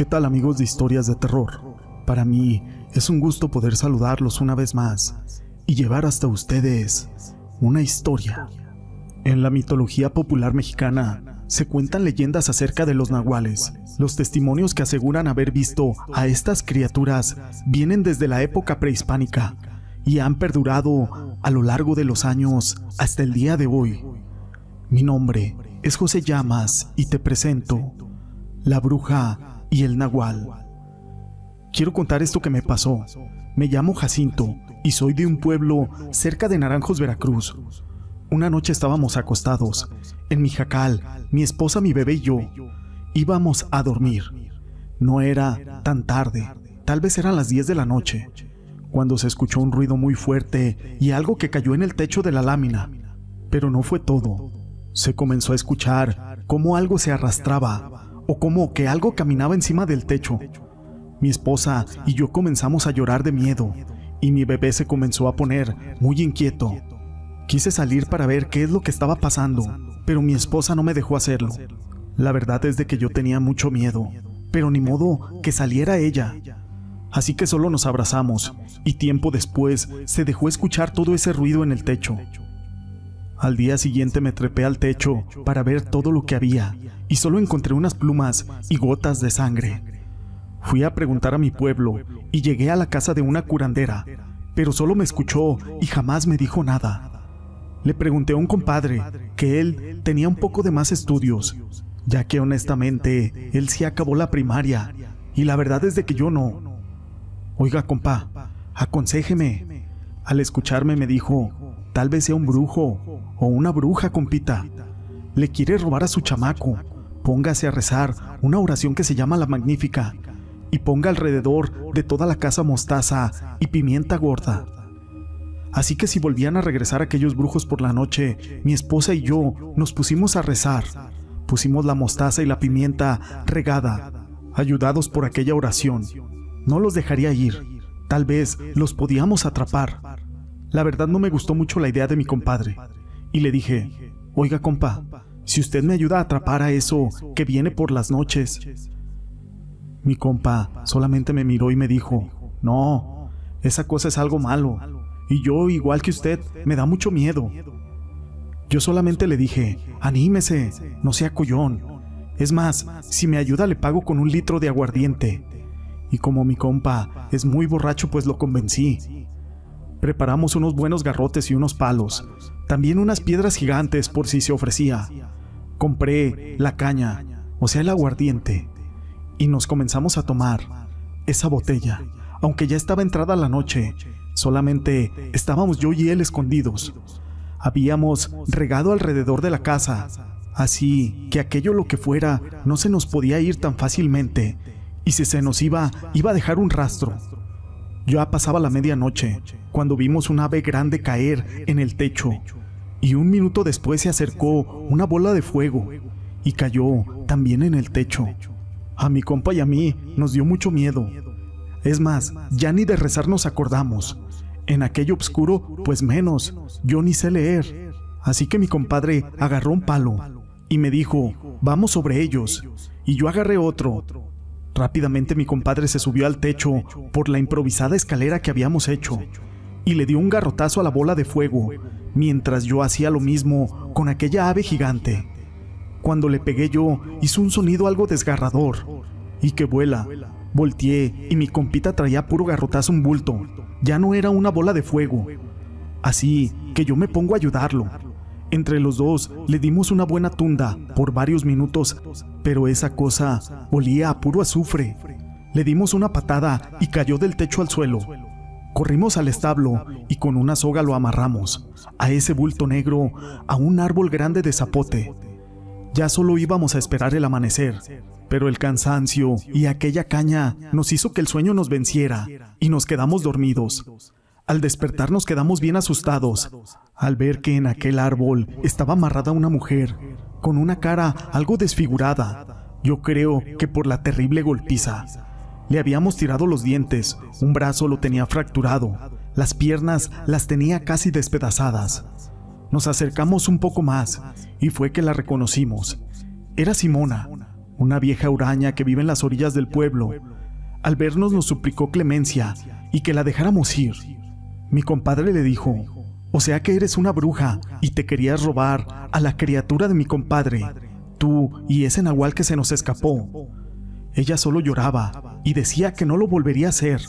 ¿Qué tal amigos de historias de terror? Para mí es un gusto poder saludarlos una vez más y llevar hasta ustedes una historia. En la mitología popular mexicana se cuentan leyendas acerca de los nahuales. Los testimonios que aseguran haber visto a estas criaturas vienen desde la época prehispánica y han perdurado a lo largo de los años hasta el día de hoy. Mi nombre es José Llamas y te presento La Bruja y el Nahual. Quiero contar esto que me pasó. Me llamo Jacinto y soy de un pueblo cerca de Naranjos, Veracruz. Una noche estábamos acostados, en mi jacal, mi esposa, mi bebé y yo. Íbamos a dormir. No era tan tarde, tal vez eran las 10 de la noche, cuando se escuchó un ruido muy fuerte y algo que cayó en el techo de la lámina. Pero no fue todo. Se comenzó a escuchar cómo algo se arrastraba o como que algo caminaba encima del techo. Mi esposa y yo comenzamos a llorar de miedo y mi bebé se comenzó a poner muy inquieto. Quise salir para ver qué es lo que estaba pasando, pero mi esposa no me dejó hacerlo. La verdad es de que yo tenía mucho miedo, pero ni modo que saliera ella. Así que solo nos abrazamos y tiempo después se dejó escuchar todo ese ruido en el techo. Al día siguiente me trepé al techo para ver todo lo que había y solo encontré unas plumas y gotas de sangre. Fui a preguntar a mi pueblo y llegué a la casa de una curandera, pero solo me escuchó y jamás me dijo nada. Le pregunté a un compadre que él tenía un poco de más estudios, ya que honestamente él sí acabó la primaria y la verdad es de que yo no. Oiga, compa, aconséjeme. Al escucharme me dijo, Tal vez sea un brujo o una bruja, compita. Le quiere robar a su chamaco. Póngase a rezar una oración que se llama la Magnífica y ponga alrededor de toda la casa mostaza y pimienta gorda. Así que si volvían a regresar aquellos brujos por la noche, mi esposa y yo nos pusimos a rezar. Pusimos la mostaza y la pimienta regada, ayudados por aquella oración. No los dejaría ir. Tal vez los podíamos atrapar. La verdad no me gustó mucho la idea de mi compadre. Y le dije, oiga compa, si usted me ayuda a atrapar a eso que viene por las noches. Mi compa solamente me miró y me dijo, no, esa cosa es algo malo. Y yo, igual que usted, me da mucho miedo. Yo solamente le dije, anímese, no sea collón. Es más, si me ayuda le pago con un litro de aguardiente. Y como mi compa es muy borracho, pues lo convencí. Preparamos unos buenos garrotes y unos palos, también unas piedras gigantes por si se ofrecía. Compré la caña, o sea, el aguardiente, y nos comenzamos a tomar esa botella. Aunque ya estaba entrada la noche, solamente estábamos yo y él escondidos. Habíamos regado alrededor de la casa, así que aquello lo que fuera no se nos podía ir tan fácilmente, y si se nos iba, iba a dejar un rastro. Ya pasaba la medianoche cuando vimos un ave grande caer en el techo y un minuto después se acercó una bola de fuego y cayó también en el techo. A mi compa y a mí nos dio mucho miedo. Es más, ya ni de rezar nos acordamos. En aquello oscuro, pues menos, yo ni sé leer. Así que mi compadre agarró un palo y me dijo, vamos sobre ellos. Y yo agarré otro Rápidamente mi compadre se subió al techo por la improvisada escalera que habíamos hecho y le dio un garrotazo a la bola de fuego, mientras yo hacía lo mismo con aquella ave gigante. Cuando le pegué yo, hizo un sonido algo desgarrador. Y que vuela. Volteé y mi compita traía puro garrotazo un bulto. Ya no era una bola de fuego. Así que yo me pongo a ayudarlo. Entre los dos le dimos una buena tunda por varios minutos, pero esa cosa olía a puro azufre. Le dimos una patada y cayó del techo al suelo. Corrimos al establo y con una soga lo amarramos a ese bulto negro a un árbol grande de zapote. Ya solo íbamos a esperar el amanecer, pero el cansancio y aquella caña nos hizo que el sueño nos venciera y nos quedamos dormidos. Al despertar nos quedamos bien asustados al ver que en aquel árbol estaba amarrada una mujer con una cara algo desfigurada. Yo creo que por la terrible golpiza. Le habíamos tirado los dientes, un brazo lo tenía fracturado, las piernas las tenía casi despedazadas. Nos acercamos un poco más y fue que la reconocimos. Era Simona, una vieja huraña que vive en las orillas del pueblo. Al vernos nos suplicó clemencia y que la dejáramos ir. Mi compadre le dijo, o sea que eres una bruja y te querías robar a la criatura de mi compadre, tú y ese nahual que se nos escapó. Ella solo lloraba y decía que no lo volvería a hacer.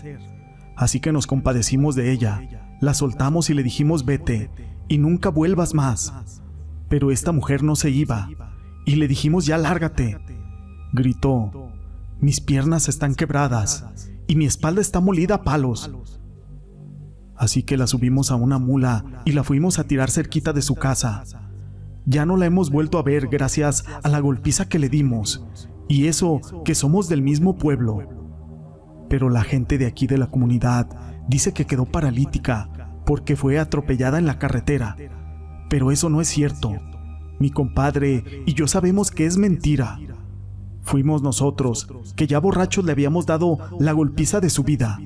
Así que nos compadecimos de ella, la soltamos y le dijimos vete y nunca vuelvas más. Pero esta mujer no se iba y le dijimos ya lárgate. Gritó, mis piernas están quebradas y mi espalda está molida a palos. Así que la subimos a una mula y la fuimos a tirar cerquita de su casa. Ya no la hemos vuelto a ver gracias a la golpiza que le dimos, y eso que somos del mismo pueblo. Pero la gente de aquí de la comunidad dice que quedó paralítica porque fue atropellada en la carretera. Pero eso no es cierto. Mi compadre y yo sabemos que es mentira. Fuimos nosotros, que ya borrachos le habíamos dado la golpiza de su vida.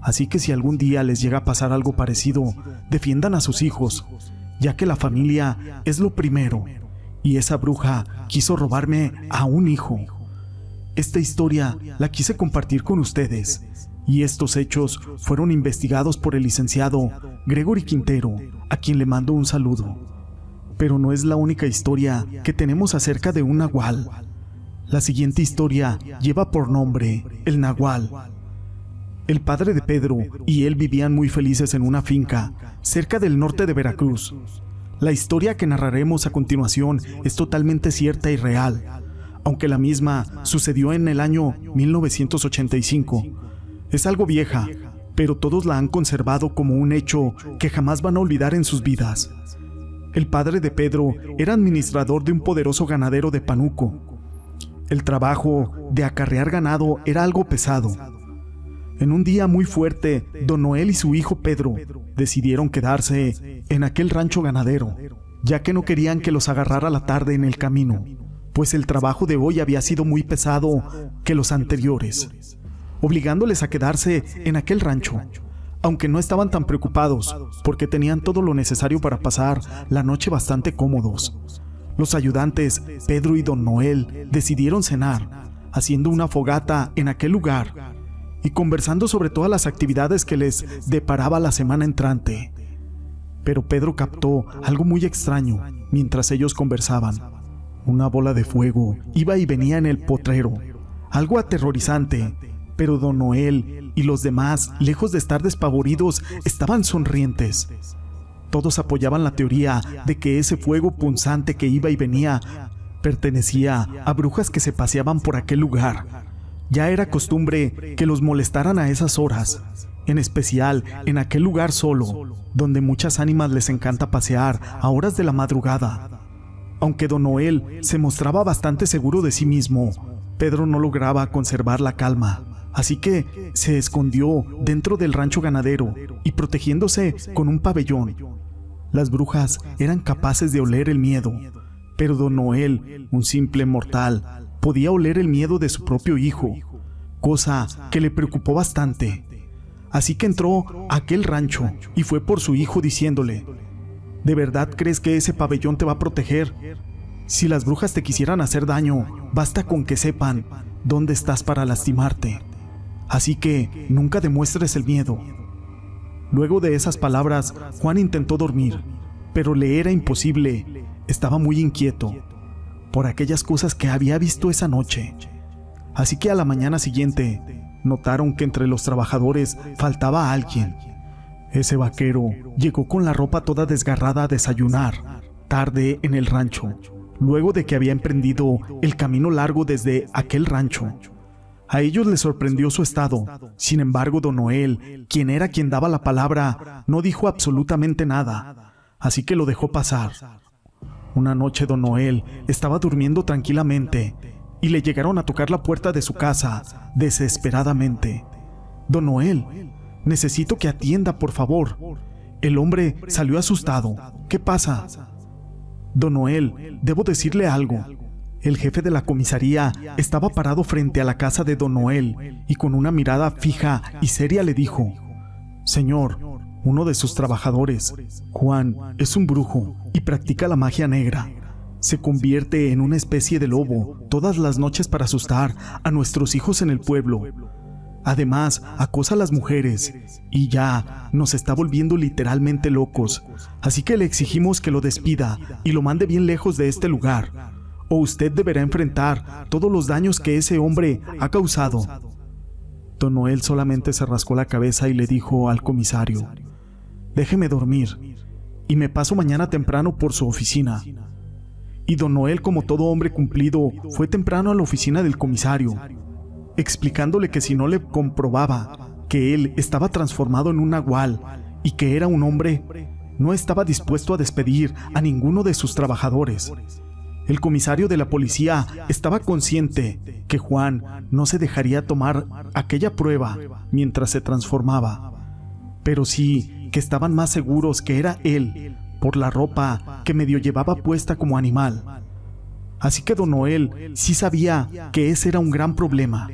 Así que si algún día les llega a pasar algo parecido, defiendan a sus hijos, ya que la familia es lo primero, y esa bruja quiso robarme a un hijo. Esta historia la quise compartir con ustedes, y estos hechos fueron investigados por el licenciado Gregory Quintero, a quien le mando un saludo. Pero no es la única historia que tenemos acerca de un nahual. La siguiente historia lleva por nombre El Nahual el padre de Pedro y él vivían muy felices en una finca cerca del norte de Veracruz. La historia que narraremos a continuación es totalmente cierta y real, aunque la misma sucedió en el año 1985. Es algo vieja, pero todos la han conservado como un hecho que jamás van a olvidar en sus vidas. El padre de Pedro era administrador de un poderoso ganadero de Panuco. El trabajo de acarrear ganado era algo pesado en un día muy fuerte, don Noel y su hijo Pedro decidieron quedarse en aquel rancho ganadero, ya que no querían que los agarrara la tarde en el camino, pues el trabajo de hoy había sido muy pesado que los anteriores, obligándoles a quedarse en aquel rancho, aunque no estaban tan preocupados, porque tenían todo lo necesario para pasar la noche bastante cómodos. Los ayudantes, Pedro y don Noel, decidieron cenar, haciendo una fogata en aquel lugar y conversando sobre todas las actividades que les deparaba la semana entrante. Pero Pedro captó algo muy extraño mientras ellos conversaban. Una bola de fuego iba y venía en el potrero, algo aterrorizante, pero don Noel y los demás, lejos de estar despavoridos, estaban sonrientes. Todos apoyaban la teoría de que ese fuego punzante que iba y venía pertenecía a brujas que se paseaban por aquel lugar ya era costumbre que los molestaran a esas horas, en especial en aquel lugar solo, donde muchas ánimas les encanta pasear a horas de la madrugada. Aunque don Noel se mostraba bastante seguro de sí mismo, Pedro no lograba conservar la calma, así que se escondió dentro del rancho ganadero y protegiéndose con un pabellón. Las brujas eran capaces de oler el miedo, pero don Noel, un simple mortal, podía oler el miedo de su propio hijo, cosa que le preocupó bastante. Así que entró a aquel rancho y fue por su hijo diciéndole, ¿de verdad crees que ese pabellón te va a proteger? Si las brujas te quisieran hacer daño, basta con que sepan dónde estás para lastimarte. Así que nunca demuestres el miedo. Luego de esas palabras, Juan intentó dormir, pero le era imposible. Estaba muy inquieto por aquellas cosas que había visto esa noche. Así que a la mañana siguiente notaron que entre los trabajadores faltaba alguien. Ese vaquero llegó con la ropa toda desgarrada a desayunar, tarde en el rancho, luego de que había emprendido el camino largo desde aquel rancho. A ellos les sorprendió su estado. Sin embargo, don Noel, quien era quien daba la palabra, no dijo absolutamente nada, así que lo dejó pasar. Una noche don Noel estaba durmiendo tranquilamente y le llegaron a tocar la puerta de su casa desesperadamente. Don Noel, necesito que atienda, por favor. El hombre salió asustado. ¿Qué pasa? Don Noel, debo decirle algo. El jefe de la comisaría estaba parado frente a la casa de Don Noel y con una mirada fija y seria le dijo, Señor, uno de sus trabajadores, Juan, es un brujo y practica la magia negra. se convierte en una especie de lobo todas las noches para asustar a nuestros hijos en el pueblo. Además, acosa a las mujeres y ya nos está volviendo literalmente locos. Así que le exigimos que lo despida y lo mande bien lejos de este lugar. O usted deberá enfrentar todos los daños que ese hombre ha causado. Don Noel solamente se rascó la cabeza y le dijo al comisario, déjeme dormir y me paso mañana temprano por su oficina. Y don Noel, como todo hombre cumplido, fue temprano a la oficina del comisario explicándole que si no le comprobaba que él estaba transformado en un nahual y que era un hombre, no estaba dispuesto a despedir a ninguno de sus trabajadores. El comisario de la policía estaba consciente que Juan no se dejaría tomar aquella prueba mientras se transformaba, pero sí que estaban más seguros que era él por la ropa que medio llevaba puesta como animal. Así que don Noel sí sabía que ese era un gran problema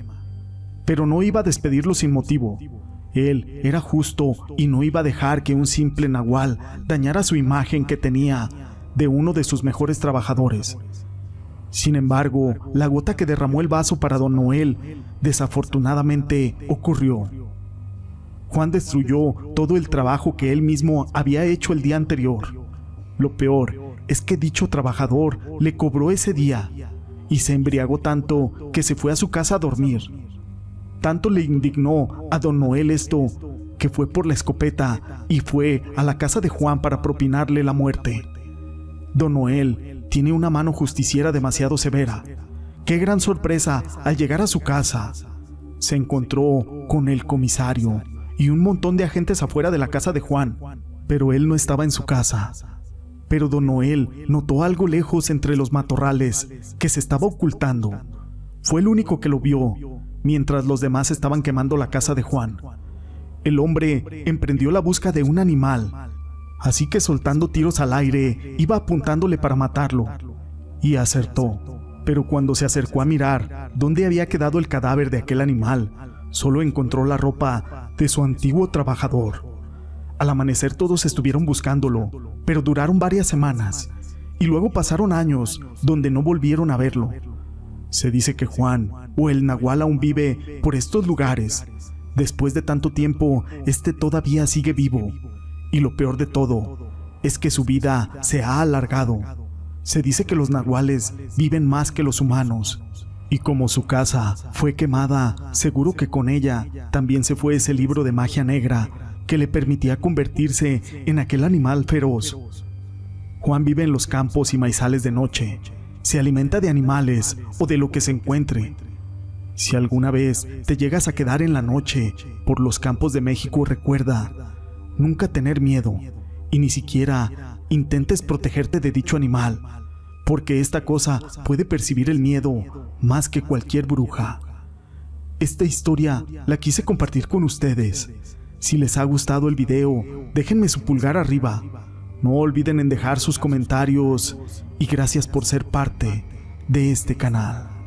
pero no iba a despedirlo sin motivo. Él era justo y no iba a dejar que un simple nahual dañara su imagen que tenía de uno de sus mejores trabajadores. Sin embargo, la gota que derramó el vaso para don Noel desafortunadamente ocurrió. Juan destruyó todo el trabajo que él mismo había hecho el día anterior. Lo peor es que dicho trabajador le cobró ese día y se embriagó tanto que se fue a su casa a dormir. Tanto le indignó a don Noel esto que fue por la escopeta y fue a la casa de Juan para propinarle la muerte. Don Noel tiene una mano justiciera demasiado severa. Qué gran sorpresa al llegar a su casa. Se encontró con el comisario y un montón de agentes afuera de la casa de Juan, pero él no estaba en su casa. Pero don Noel notó algo lejos entre los matorrales que se estaba ocultando. Fue el único que lo vio mientras los demás estaban quemando la casa de Juan. El hombre emprendió la busca de un animal, así que soltando tiros al aire iba apuntándole para matarlo. Y acertó, pero cuando se acercó a mirar dónde había quedado el cadáver de aquel animal, solo encontró la ropa de su antiguo trabajador. Al amanecer todos estuvieron buscándolo, pero duraron varias semanas, y luego pasaron años donde no volvieron a verlo. Se dice que Juan o el Nahual aún vive por estos lugares. Después de tanto tiempo, este todavía sigue vivo. Y lo peor de todo es que su vida se ha alargado. Se dice que los nahuales viven más que los humanos. Y como su casa fue quemada, seguro que con ella también se fue ese libro de magia negra que le permitía convertirse en aquel animal feroz. Juan vive en los campos y maizales de noche, se alimenta de animales o de lo que se encuentre. Si alguna vez te llegas a quedar en la noche por los campos de México, recuerda nunca tener miedo y ni siquiera intentes protegerte de dicho animal, porque esta cosa puede percibir el miedo más que cualquier bruja. Esta historia la quise compartir con ustedes. Si les ha gustado el video, déjenme su pulgar arriba no olviden en dejar sus comentarios y gracias por ser parte de este canal.